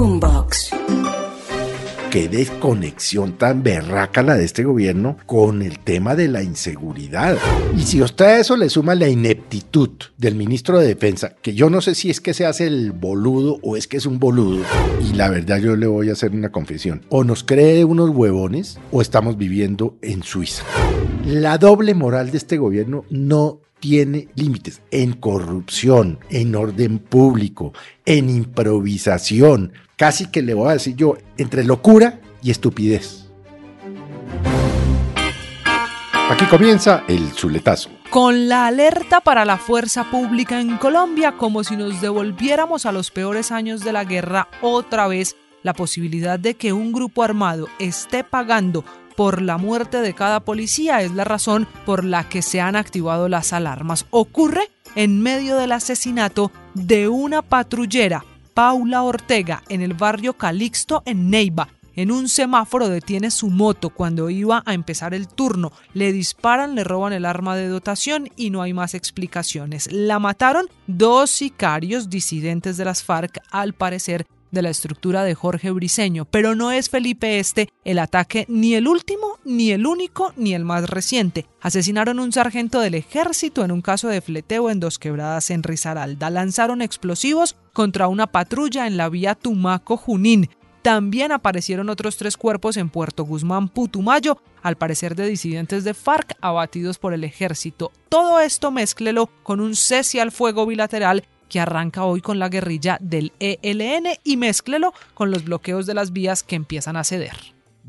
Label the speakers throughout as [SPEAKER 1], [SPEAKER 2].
[SPEAKER 1] Boombox.
[SPEAKER 2] Qué desconexión tan berraca la de este gobierno con el tema de la inseguridad. Y si usted a eso le suma la ineptitud del ministro de Defensa, que yo no sé si es que se hace el boludo o es que es un boludo, y la verdad yo le voy a hacer una confesión, o nos cree unos huevones o estamos viviendo en Suiza. La doble moral de este gobierno no tiene límites en corrupción, en orden público, en improvisación, casi que le voy a decir yo, entre locura y estupidez. Aquí comienza el chuletazo.
[SPEAKER 3] Con la alerta para la fuerza pública en Colombia, como si nos devolviéramos a los peores años de la guerra otra vez, la posibilidad de que un grupo armado esté pagando por la muerte de cada policía es la razón por la que se han activado las alarmas. Ocurre en medio del asesinato de una patrullera, Paula Ortega, en el barrio Calixto en Neiva. En un semáforo detiene su moto cuando iba a empezar el turno. Le disparan, le roban el arma de dotación y no hay más explicaciones. La mataron dos sicarios disidentes de las FARC, al parecer de la estructura de Jorge Briceño, pero no es Felipe este el ataque ni el último, ni el único, ni el más reciente. Asesinaron un sargento del ejército en un caso de fleteo en dos quebradas en Risaralda. Lanzaron explosivos contra una patrulla en la vía Tumaco-Junín. También aparecieron otros tres cuerpos en Puerto Guzmán, Putumayo, al parecer de disidentes de FARC abatidos por el ejército. Todo esto mézclelo con un cese al fuego bilateral que arranca hoy con la guerrilla del ELN y mézclelo con los bloqueos de las vías que empiezan a ceder.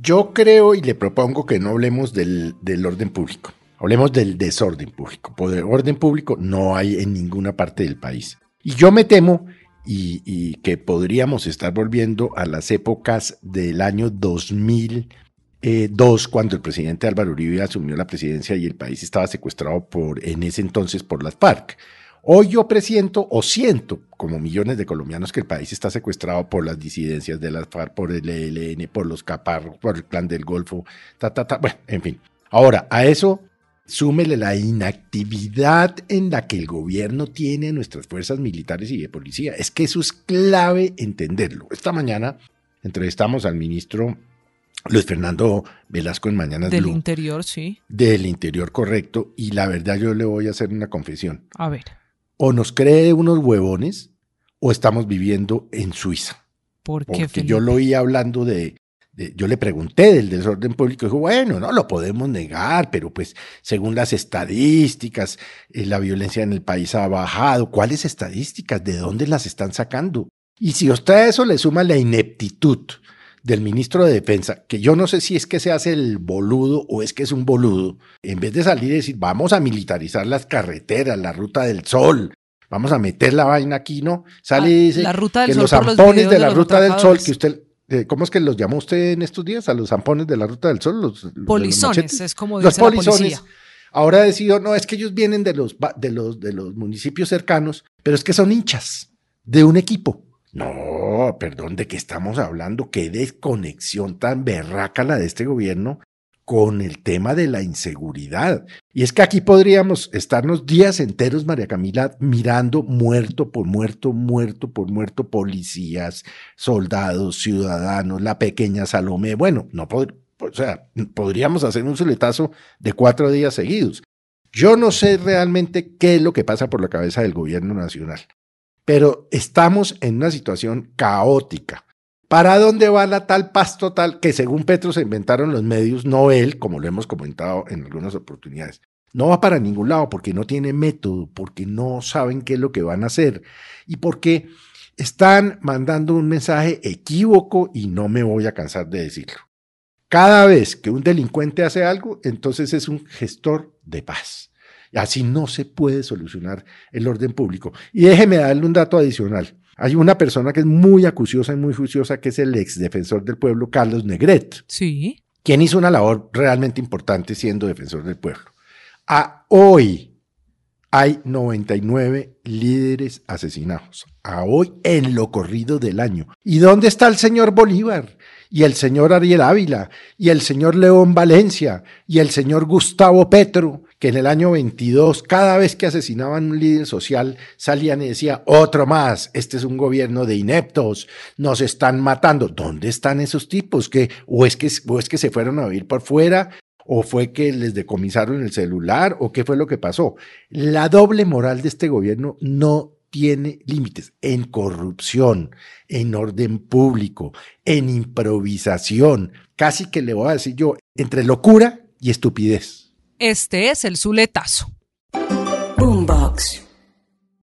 [SPEAKER 2] Yo creo y le propongo que no hablemos del, del orden público, hablemos del desorden público. Por orden público no hay en ninguna parte del país. Y yo me temo y, y, que podríamos estar volviendo a las épocas del año 2002, cuando el presidente Álvaro Uribe asumió la presidencia y el país estaba secuestrado por, en ese entonces por las FARC. Hoy yo presiento o siento, como millones de colombianos, que el país está secuestrado por las disidencias de las FARC, por el ELN, por los caparros, por el clan del Golfo, ta, ta, ta. Bueno, en fin. Ahora, a eso súmele la inactividad en la que el gobierno tiene a nuestras fuerzas militares y de policía. Es que eso es clave entenderlo. Esta mañana entrevistamos al ministro Luis Fernando Velasco en Mañanas
[SPEAKER 3] Del
[SPEAKER 2] Blue,
[SPEAKER 3] interior, sí.
[SPEAKER 2] Del interior, correcto. Y la verdad yo le voy a hacer una confesión.
[SPEAKER 3] A ver.
[SPEAKER 2] O nos cree unos huevones o estamos viviendo en Suiza.
[SPEAKER 3] ¿Por qué,
[SPEAKER 2] Porque
[SPEAKER 3] Felipe?
[SPEAKER 2] yo lo oí hablando de, de- yo le pregunté del desorden público y dijo, bueno, no lo podemos negar, pero pues según las estadísticas, eh, la violencia en el país ha bajado. ¿Cuáles estadísticas? ¿De dónde las están sacando? Y si usted a eso le suma la ineptitud del ministro de Defensa, que yo no sé si es que se hace el boludo o es que es un boludo, en vez de salir y decir, vamos a militarizar las carreteras, la ruta del sol, vamos a meter la vaina aquí, ¿no? Sale y
[SPEAKER 3] Ah,
[SPEAKER 2] dice
[SPEAKER 3] la ruta del
[SPEAKER 2] que
[SPEAKER 3] sol
[SPEAKER 2] los
[SPEAKER 3] los
[SPEAKER 2] zampones de la
[SPEAKER 3] los
[SPEAKER 2] ruta del sol, que usted, eh, ¿cómo es que los llamó usted en estos días? A los zampones de la ruta del sol, los, los los
[SPEAKER 3] Polizones, es como
[SPEAKER 2] los
[SPEAKER 3] dice la
[SPEAKER 2] polizones.
[SPEAKER 3] policía.
[SPEAKER 2] Ahora ha decidido, no, es que ellos vienen de los, de los, de los municipios cercanos, pero es que son hinchas de un equipo. No, perdón, ¿de qué estamos hablando? Qué desconexión tan berraca la de este gobierno con el tema de la inseguridad. Y es que aquí podríamos estarnos días enteros, María Camila, mirando muerto por muerto, muerto por muerto, policías, soldados, ciudadanos, la pequeña Salomé. Bueno, no pod- o sea, podríamos hacer un soletazo de cuatro días seguidos. Yo no sé realmente qué es lo que pasa por la cabeza del gobierno nacional, pero estamos en una situación caótica. ¿Para dónde va la tal paz total que según Petro se inventaron los medios, no él, como lo hemos comentado en algunas oportunidades? No va para ningún lado porque no tiene método, porque no saben qué es lo que van a hacer y porque están mandando un mensaje equívoco y no me voy a cansar de decirlo. Cada vez que un delincuente hace algo, entonces es un gestor de paz. Así no se puede solucionar el orden público. Y déjeme darle un dato adicional. Hay una persona que es muy acuciosa y muy juiciosa, que es el ex defensor del pueblo, Carlos Negret,
[SPEAKER 3] Sí.
[SPEAKER 2] quien hizo una labor realmente importante siendo defensor del pueblo. A hoy hay 99 líderes asesinados. A hoy en lo corrido del año. ¿Y dónde está el señor Bolívar? Y el señor Ariel Ávila, y el señor León Valencia, y el señor Gustavo Petro, que en el año 22, cada vez que asesinaban un líder social, salían y decían, otro más, este es un gobierno de ineptos, nos están matando. ¿Dónde están esos tipos? ¿Que, o, es que, o es que se fueron a vivir por fuera? ¿O fue que les decomisaron el celular? ¿O qué fue lo que pasó? La doble moral de este gobierno no tiene límites en corrupción, en orden público, en improvisación, casi que le voy a decir yo, entre locura y estupidez.
[SPEAKER 3] Este es el Zuletazo.
[SPEAKER 1] Boombox.